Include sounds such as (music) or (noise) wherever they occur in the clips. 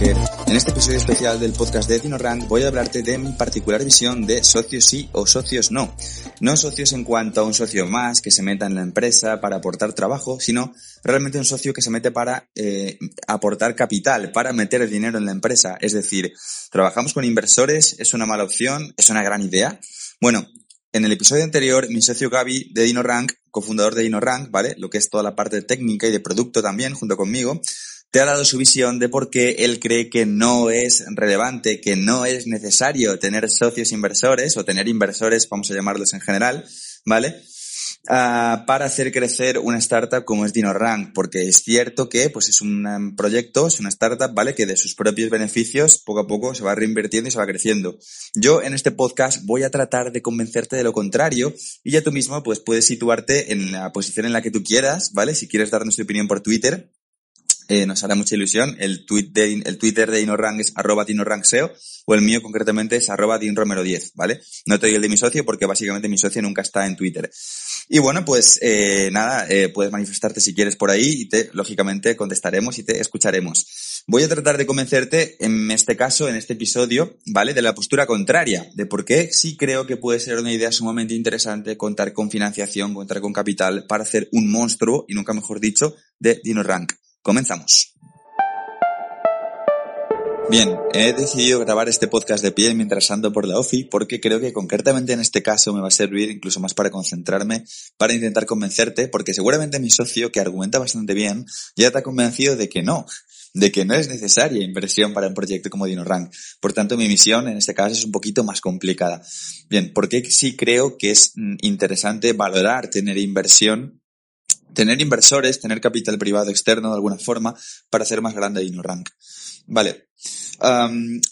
En este episodio especial del podcast de Dino Rank voy a hablarte de mi particular visión de socios sí o socios no. No socios en cuanto a un socio más que se meta en la empresa para aportar trabajo, sino realmente un socio que se mete para eh, aportar capital, para meter dinero en la empresa. Es decir, trabajamos con inversores, es una mala opción, es una gran idea. Bueno, en el episodio anterior, mi socio Gaby de DinoRank, cofundador de DinoRank, ¿vale? Lo que es toda la parte técnica y de producto también, junto conmigo, te ha dado su visión de por qué él cree que no es relevante, que no es necesario tener socios inversores o tener inversores, vamos a llamarlos en general, ¿vale? Uh, para hacer crecer una startup como es DinoRank, porque es cierto que pues es un proyecto, es una startup, ¿vale? Que de sus propios beneficios poco a poco se va reinvirtiendo y se va creciendo. Yo en este podcast voy a tratar de convencerte de lo contrario y ya tú mismo pues puedes situarte en la posición en la que tú quieras, ¿vale? Si quieres darnos tu opinión por Twitter, eh, nos hará mucha ilusión. El, tweet de, el Twitter de DinoRank es arroba DinoRankSeo o el mío concretamente es arroba DinRomero10, ¿vale? No te doy el de mi socio porque básicamente mi socio nunca está en Twitter. Y bueno, pues eh, nada, eh, puedes manifestarte si quieres por ahí y te, lógicamente, contestaremos y te escucharemos. Voy a tratar de convencerte en este caso, en este episodio, ¿vale? De la postura contraria, de por qué sí creo que puede ser una idea sumamente interesante contar con financiación, contar con capital para hacer un monstruo, y nunca mejor dicho, de DinoRank. Comenzamos. Bien, he decidido grabar este podcast de pie mientras ando por la OFI porque creo que concretamente en este caso me va a servir incluso más para concentrarme, para intentar convencerte, porque seguramente mi socio, que argumenta bastante bien, ya te ha convencido de que no, de que no es necesaria inversión para un proyecto como DinoRank. Por tanto, mi misión en este caso es un poquito más complicada. Bien, porque sí creo que es mm, interesante valorar tener inversión tener inversores, tener capital privado externo de alguna forma para hacer más grande DinoRank. Vale.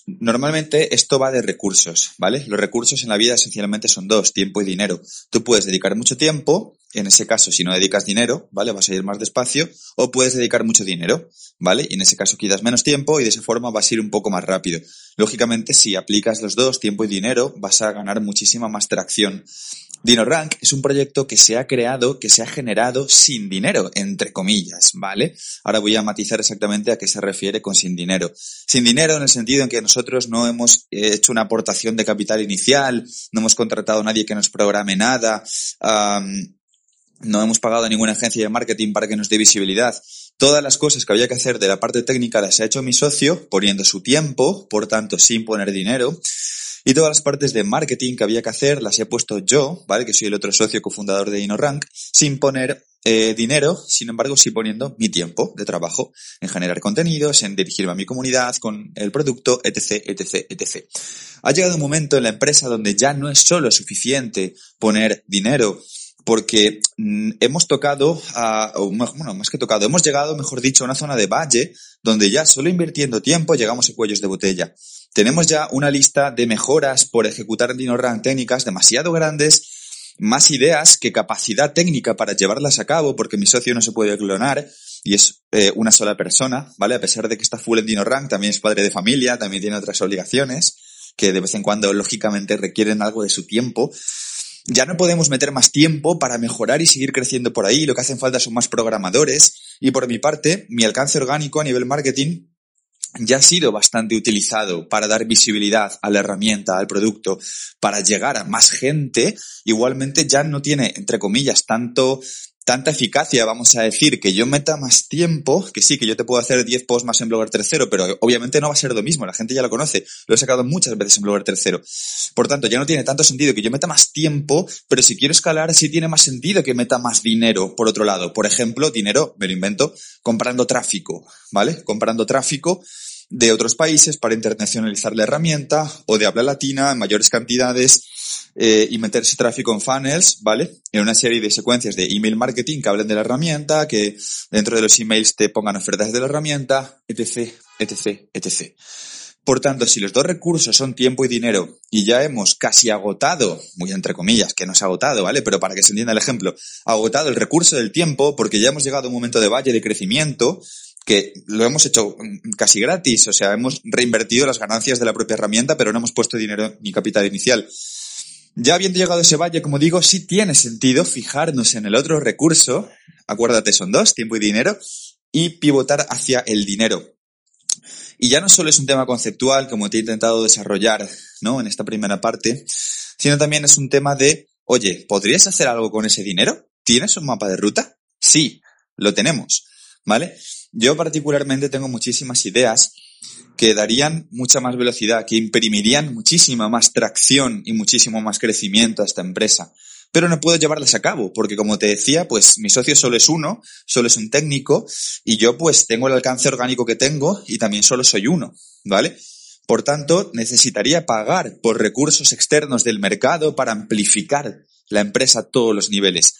Normalmente esto va de recursos, ¿vale? Los recursos en la vida esencialmente son dos, tiempo y dinero. Tú puedes dedicar mucho tiempo, en ese caso si no dedicas dinero, ¿vale? Vas a ir más despacio, o puedes dedicar mucho dinero, ¿vale? Y en ese caso quitas menos tiempo y de esa forma vas a ir un poco más rápido. Lógicamente, si aplicas los dos, tiempo y dinero, vas a ganar muchísima más tracción. DinoRank es un proyecto que se ha creado, que se ha generado sin dinero, entre comillas, ¿vale? Ahora voy a matizar exactamente a qué se refiere con sin dinero. Sin dinero en el sentido en que nosotros no hemos hecho una aportación de capital inicial, no hemos contratado a nadie que nos programe nada, no hemos pagado a ninguna agencia de marketing para que nos dé visibilidad. Todas las cosas que había que hacer de la parte técnica las ha hecho mi socio, poniendo su tiempo, por tanto, sin poner dinero. Y todas las partes de marketing que había que hacer las he puesto yo, ¿vale? Que soy el otro socio cofundador de InnoRank, sin poner eh, dinero, sin embargo, sí poniendo mi tiempo de trabajo en generar contenidos, en dirigirme a mi comunidad con el producto, etc, etc, etc. Ha llegado un momento en la empresa donde ya no es solo suficiente poner dinero, porque mm, hemos tocado, a, bueno, más que tocado, hemos llegado, mejor dicho, a una zona de valle donde ya solo invirtiendo tiempo llegamos a cuellos de botella. Tenemos ya una lista de mejoras por ejecutar en DinoRank técnicas demasiado grandes, más ideas que capacidad técnica para llevarlas a cabo, porque mi socio no se puede clonar y es eh, una sola persona, ¿vale? A pesar de que está full en DinoRank, también es padre de familia, también tiene otras obligaciones que de vez en cuando lógicamente requieren algo de su tiempo. Ya no podemos meter más tiempo para mejorar y seguir creciendo por ahí. Lo que hacen falta son más programadores. Y por mi parte, mi alcance orgánico a nivel marketing ya ha sido bastante utilizado para dar visibilidad a la herramienta, al producto, para llegar a más gente, igualmente ya no tiene, entre comillas, tanto tanta eficacia, vamos a decir, que yo meta más tiempo, que sí, que yo te puedo hacer 10 posts más en Blogger tercero, pero obviamente no va a ser lo mismo, la gente ya lo conoce, lo he sacado muchas veces en Blogger tercero. Por tanto, ya no tiene tanto sentido que yo meta más tiempo, pero si quiero escalar, sí tiene más sentido que meta más dinero, por otro lado. Por ejemplo, dinero, me lo invento, comprando tráfico, ¿vale? Comprando tráfico de otros países para internacionalizar la herramienta o de habla latina en mayores cantidades eh, y meter ese tráfico en funnels, ¿vale? En una serie de secuencias de email marketing que hablen de la herramienta, que dentro de los emails te pongan ofertas de la herramienta, etc, etc, etc. Por tanto, si los dos recursos son tiempo y dinero y ya hemos casi agotado, muy entre comillas, que no se ha agotado, ¿vale? Pero para que se entienda el ejemplo, agotado el recurso del tiempo porque ya hemos llegado a un momento de valle de crecimiento, que lo hemos hecho casi gratis, o sea, hemos reinvertido las ganancias de la propia herramienta, pero no hemos puesto dinero ni capital inicial. Ya habiendo llegado a ese valle, como digo, sí tiene sentido fijarnos en el otro recurso, acuérdate, son dos, tiempo y dinero, y pivotar hacia el dinero. Y ya no solo es un tema conceptual, como te he intentado desarrollar, ¿no? En esta primera parte, sino también es un tema de, oye, ¿podrías hacer algo con ese dinero? ¿Tienes un mapa de ruta? Sí, lo tenemos, ¿vale? Yo particularmente tengo muchísimas ideas que darían mucha más velocidad, que imprimirían muchísima más tracción y muchísimo más crecimiento a esta empresa. Pero no puedo llevarlas a cabo, porque como te decía, pues mi socio solo es uno, solo es un técnico, y yo pues tengo el alcance orgánico que tengo y también solo soy uno, ¿vale? Por tanto, necesitaría pagar por recursos externos del mercado para amplificar la empresa a todos los niveles.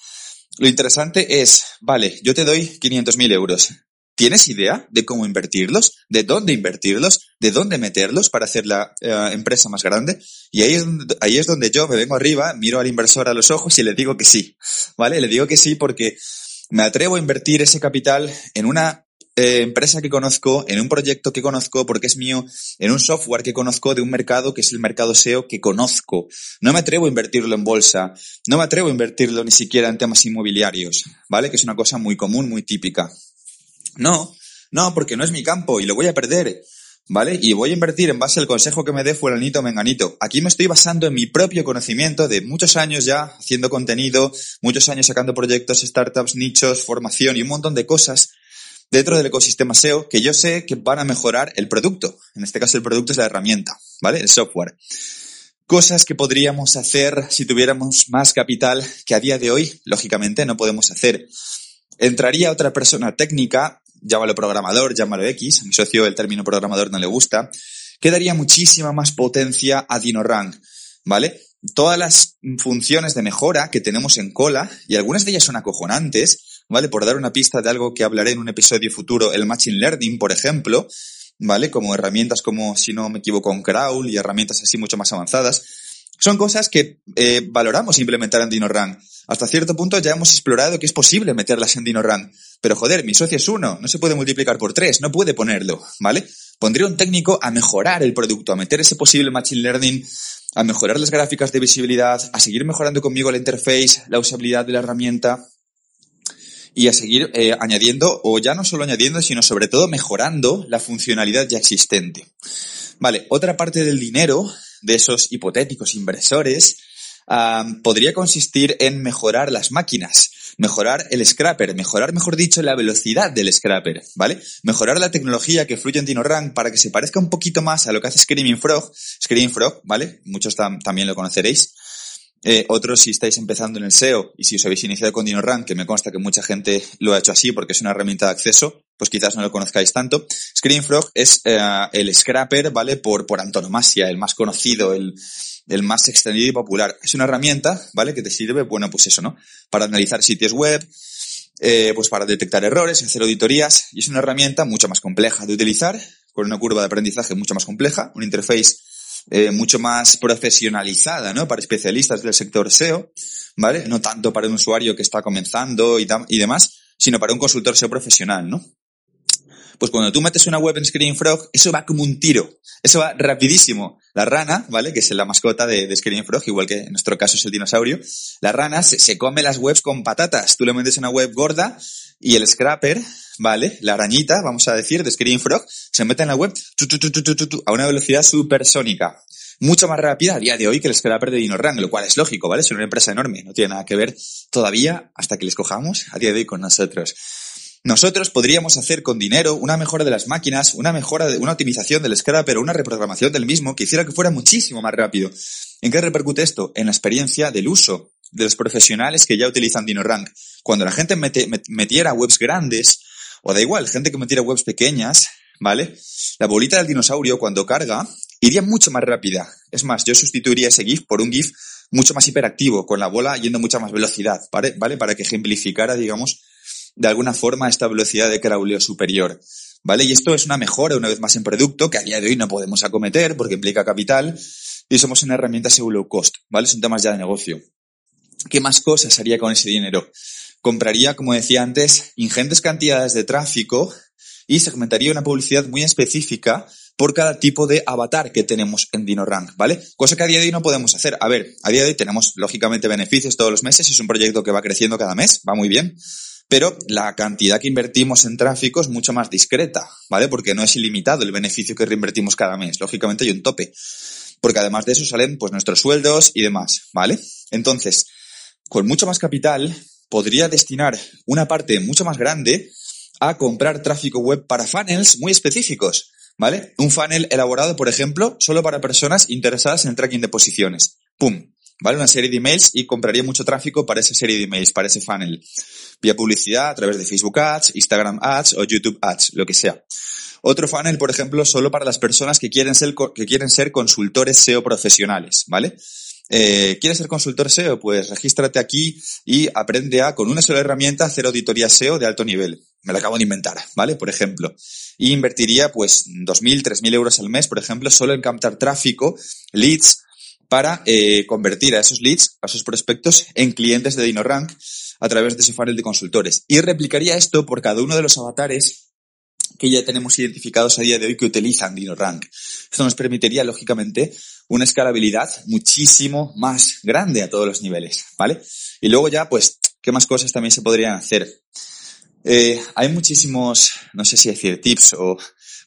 Lo interesante es, vale, yo te doy 500.000 euros. ¿Tienes idea de cómo invertirlos? ¿De dónde invertirlos? ¿De dónde meterlos para hacer la eh, empresa más grande? Y ahí es, donde, yo me vengo arriba, miro al inversor a los ojos y le digo que sí. ¿Vale? Le digo que sí porque me atrevo a invertir ese capital en una eh, empresa que conozco, en un proyecto que conozco porque es mío, en un software que conozco de un mercado que es el mercado SEO que conozco. No me atrevo a invertirlo en bolsa, no me atrevo a invertirlo ni siquiera en temas inmobiliarios, ¿vale? Que es una cosa muy común, muy típica. No, no, porque no es mi campo y lo voy a perder. ¿Vale? Y voy a invertir en base al consejo que me dé fulanito menganito. Aquí me estoy basando en mi propio conocimiento de muchos años ya haciendo contenido, muchos años sacando proyectos, startups, nichos, formación y un montón de cosas dentro del ecosistema SEO que yo sé que van a mejorar el producto. En este caso el producto es la herramienta, ¿vale? El software. Cosas que podríamos hacer si tuviéramos más capital que a día de hoy, lógicamente, no podemos hacer. Entraría otra persona técnica llámalo programador, llámalo X, a mi socio el término programador no le gusta, que daría muchísima más potencia a DinoRank, ¿vale? Todas las funciones de mejora que tenemos en cola, y algunas de ellas son acojonantes, ¿vale? Por dar una pista de algo que hablaré en un episodio futuro, el Machine Learning, por ejemplo, ¿vale? Como herramientas como, si no me equivoco, con Crawl y herramientas así mucho más avanzadas. Son cosas que eh, valoramos implementar en DinoRank. Hasta cierto punto ya hemos explorado que es posible meterlas en DinoRank. Pero joder, mi socio es uno, no se puede multiplicar por tres, no puede ponerlo, ¿vale? Pondría un técnico a mejorar el producto, a meter ese posible machine learning, a mejorar las gráficas de visibilidad, a seguir mejorando conmigo la interface, la usabilidad de la herramienta y a seguir eh, añadiendo, o ya no solo añadiendo, sino sobre todo mejorando la funcionalidad ya existente. Vale, otra parte del dinero de esos hipotéticos inversores podría consistir en mejorar las máquinas, mejorar el scrapper, mejorar, mejor dicho, la velocidad del scrapper, ¿vale? Mejorar la tecnología que fluye en DinoRank para que se parezca un poquito más a lo que hace Screaming Frog, Screaming Frog, ¿vale? Muchos también lo conoceréis. Eh, otros, si estáis empezando en el SEO y si os habéis iniciado con DinoRank, que me consta que mucha gente lo ha hecho así porque es una herramienta de acceso, pues quizás no lo conozcáis tanto. Screenfrog es eh, el scrapper, ¿vale? Por, por antonomasia, el más conocido, el, el más extendido y popular. Es una herramienta, ¿vale? Que te sirve, bueno, pues eso, ¿no? Para analizar sitios web, eh, pues para detectar errores, hacer auditorías, y es una herramienta mucho más compleja de utilizar, con una curva de aprendizaje mucho más compleja, una interface eh, mucho más profesionalizada, ¿no? Para especialistas del sector SEO, ¿vale? No tanto para un usuario que está comenzando y, y demás, sino para un consultor SEO profesional, ¿no? Pues cuando tú metes una web en Screen Frog, eso va como un tiro. Eso va rapidísimo. La rana, ¿vale? Que es la mascota de, de Frog, igual que en nuestro caso es el dinosaurio. La rana se, come las webs con patatas. Tú le metes una web gorda y el scrapper, ¿vale? La arañita, vamos a decir, de Screen Frog, se mete en la web a una velocidad supersónica. mucho más rápida a día de hoy que el scraper de DinoRank, lo cual es lógico, ¿vale? Es una empresa enorme, no tiene nada que ver todavía hasta que les cojamos a día de hoy con nosotros. Nosotros podríamos hacer con dinero una mejora de las máquinas, una mejora de una optimización del scraper o una reprogramación del mismo que hiciera que fuera muchísimo más rápido. ¿En qué repercute esto? En la experiencia del uso de los profesionales que ya utilizan DinoRank. Cuando la gente metiera webs grandes, o da igual, gente que metiera webs pequeñas, ¿vale? La bolita del dinosaurio cuando carga iría mucho más rápida. Es más, yo sustituiría ese GIF por un GIF mucho más hiperactivo, con la bola yendo mucha más velocidad, ¿vale? ¿vale? Para que ejemplificara, digamos, de alguna forma esta velocidad de crawleo superior. ¿Vale? Y esto es una mejora, una vez más, en producto que a día de hoy no podemos acometer porque implica capital y somos una herramienta según low cost, ¿vale? Son temas ya de negocio. ¿Qué más cosas haría con ese dinero? Compraría, como decía antes, ingentes cantidades de tráfico y segmentaría una publicidad muy específica por cada tipo de avatar que tenemos en DinoRank, ¿vale? Cosa que a día de hoy no podemos hacer. A ver, a día de hoy tenemos lógicamente beneficios todos los meses, es un proyecto que va creciendo cada mes, va muy bien, pero la cantidad que invertimos en tráfico es mucho más discreta, ¿vale? Porque no es ilimitado el beneficio que reinvertimos cada mes. Lógicamente hay un tope. Porque además de eso salen pues nuestros sueldos y demás, ¿vale? Entonces, con mucho más capital, podría destinar una parte mucho más grande a comprar tráfico web para funnels muy específicos, ¿vale? Un funnel elaborado, por ejemplo, solo para personas interesadas en tracking de posiciones. ¡Pum! ¿Vale? Una serie de emails y compraría mucho tráfico para esa serie de emails, para ese funnel vía publicidad a través de Facebook Ads, Instagram Ads o YouTube Ads, lo que sea. Otro funnel, por ejemplo, solo para las personas que quieren ser, que quieren ser consultores SEO profesionales, ¿vale? Eh, ¿Quieres ser consultor SEO? Pues regístrate aquí y aprende a, con una sola herramienta, hacer auditoría SEO de alto nivel. Me lo acabo de inventar, ¿vale? Por ejemplo. Y invertiría, pues, 2.000, 3.000 euros al mes, por ejemplo, solo en captar tráfico, leads, para eh, convertir a esos leads, a esos prospectos, en clientes de DinoRank a través de ese funnel de consultores. Y replicaría esto por cada uno de los avatares que ya tenemos identificados a día de hoy que utilizan DinoRank. Esto nos permitiría, lógicamente, una escalabilidad muchísimo más grande a todos los niveles, ¿vale? Y luego ya, pues, ¿qué más cosas también se podrían hacer? Eh, hay muchísimos, no sé si decir tips o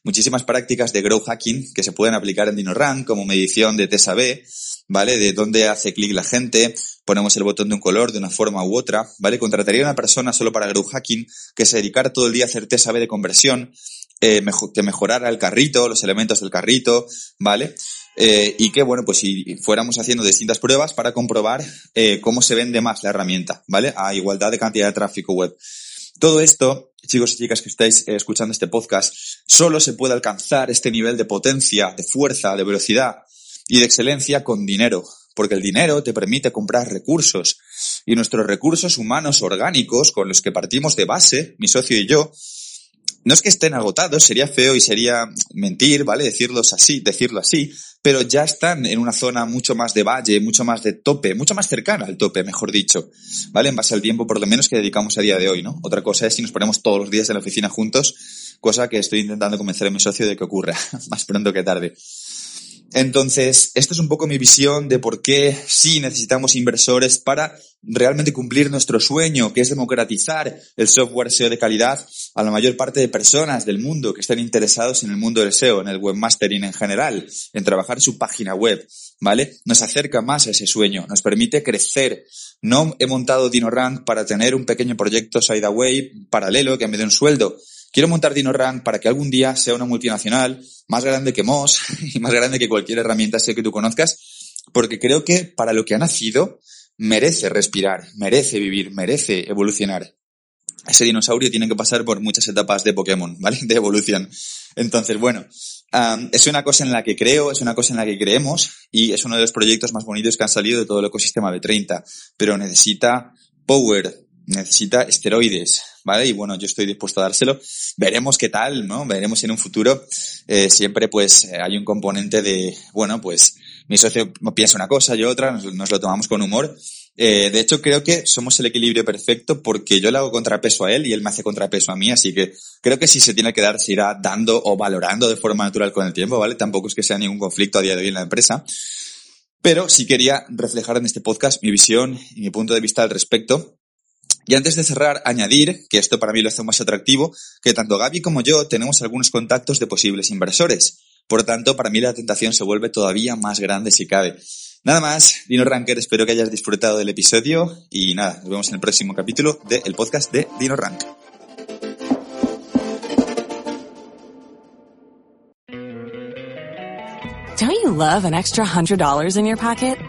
muchísimas prácticas de growth hacking que se pueden aplicar en DinoRank, como medición de TSAB, ¿vale? De dónde hace clic la gente, ponemos el botón de un color de una forma u otra, ¿vale? Contrataría a una persona solo para growth hacking que se dedicara todo el día a hacer TSAB de conversión, eh, que mejorara el carrito, los elementos del carrito, ¿vale? Eh, y que, bueno, pues si fuéramos haciendo distintas pruebas para comprobar eh, cómo se vende más la herramienta, ¿vale? A igualdad de cantidad de tráfico web. Todo esto, chicos y chicas que estáis eh, escuchando este podcast, solo se puede alcanzar este nivel de potencia, de fuerza, de velocidad y de excelencia con dinero, porque el dinero te permite comprar recursos y nuestros recursos humanos orgánicos con los que partimos de base, mi socio y yo, no es que estén agotados, sería feo y sería mentir, ¿vale? Decirlos así, decirlo así, pero ya están en una zona mucho más de valle, mucho más de tope, mucho más cercana al tope, mejor dicho, ¿vale? En base al tiempo, por lo menos, que dedicamos a día de hoy, ¿no? Otra cosa es si nos ponemos todos los días en la oficina juntos, cosa que estoy intentando convencer a mi socio de que ocurra, (laughs) más pronto que tarde. Entonces, esta es un poco mi visión de por qué sí necesitamos inversores para realmente cumplir nuestro sueño, que es democratizar el software SEO de calidad a la mayor parte de personas del mundo que estén interesados en el mundo del SEO, en el webmastering en general, en trabajar su página web, ¿vale? Nos acerca más a ese sueño, nos permite crecer. No he montado DinoRank para tener un pequeño proyecto Sideaway paralelo que me dé un sueldo. Quiero montar DinoRank para que algún día sea una multinacional más grande que Moz (laughs) y más grande que cualquier herramienta SEO que tú conozcas, porque creo que para lo que ha nacido merece respirar, merece vivir, merece evolucionar. Ese dinosaurio tiene que pasar por muchas etapas de Pokémon, ¿vale? (laughs) De evolución. Entonces, bueno, es una cosa en la que creo, es una cosa en la que creemos y es uno de los proyectos más bonitos que han salido de todo el ecosistema de 30, pero necesita power, necesita esteroides, ¿vale? Y bueno, yo estoy dispuesto a dárselo. Veremos qué tal, ¿no? Veremos en un futuro. Eh, siempre pues eh, hay un componente de, bueno, pues mi socio piensa una cosa, yo otra, nos, lo tomamos con humor. Eh, de hecho, creo que somos el equilibrio perfecto porque yo le hago contrapeso a él y él me hace contrapeso a mí, así que creo que si se tiene que dar, se irá dando o valorando de forma natural con el tiempo, ¿vale? Tampoco es que sea ningún conflicto a día de hoy en la empresa. Pero sí quería reflejar en este podcast mi visión y mi punto de vista al respecto y antes de cerrar, añadir, que esto para mí lo hace más atractivo, que tanto Gaby como yo tenemos algunos contactos de posibles inversores. Por tanto, para mí la tentación se vuelve todavía más grande si cabe. Nada más, Dino Ranker, espero que hayas disfrutado del episodio y nada, nos vemos en el próximo capítulo del podcast de Dino Rank. Don't you love an extra $100 in your pocket?